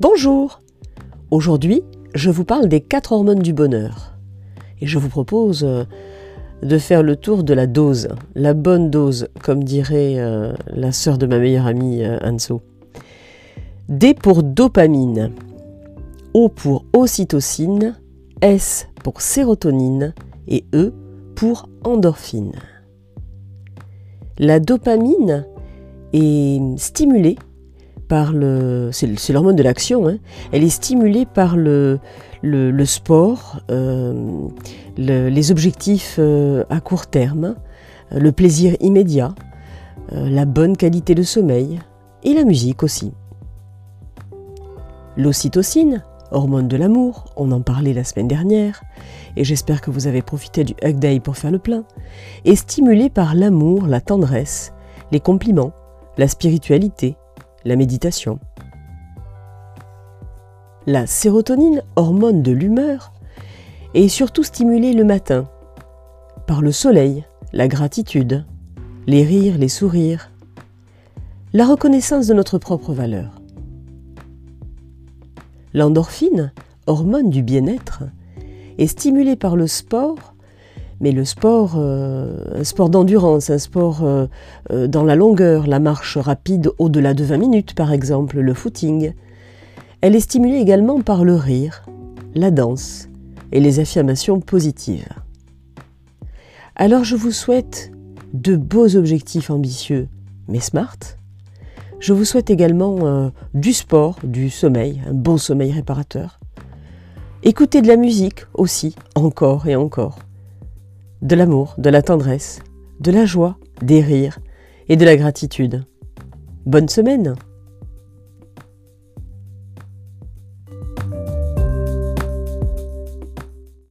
Bonjour Aujourd'hui, je vous parle des quatre hormones du bonheur. Et je vous propose euh, de faire le tour de la dose, la bonne dose, comme dirait euh, la sœur de ma meilleure amie euh, Anso. D pour dopamine, O pour ocytocine, S pour sérotonine et E pour endorphine. La dopamine est stimulée par. C'est l'hormone de l'action, hein. elle est stimulée par le, sport, euh, les objectifs euh, à court terme, le plaisir immédiat, euh, la bonne qualité de sommeil et la musique aussi. L'ocytocine, hormone de l'amour, on en parlait la semaine dernière, et j'espère que vous avez profité du Hug Day pour faire le plein, est stimulée par l'amour, la tendresse, les compliments, la spiritualité, la méditation. La sérotonine, hormone de l'humeur, est surtout stimulée le matin par le soleil, la gratitude, les rires, les sourires, la reconnaissance de notre propre valeur. L'endorphine, hormone du bien-être, est stimulée par le sport mais le sport, euh, un sport d'endurance, un sport euh, euh, dans la longueur, la marche rapide au-delà de 20 minutes par exemple, le footing, elle est stimulée également par le rire, la danse et les affirmations positives. Alors je vous souhaite de beaux objectifs ambitieux, mais smart. Je vous souhaite également du sport, du sommeil, un bon sommeil réparateur. Écoutez de la musique aussi, encore et encore de l'amour, de la tendresse, de la joie, des rires et de la gratitude. Bonne semaine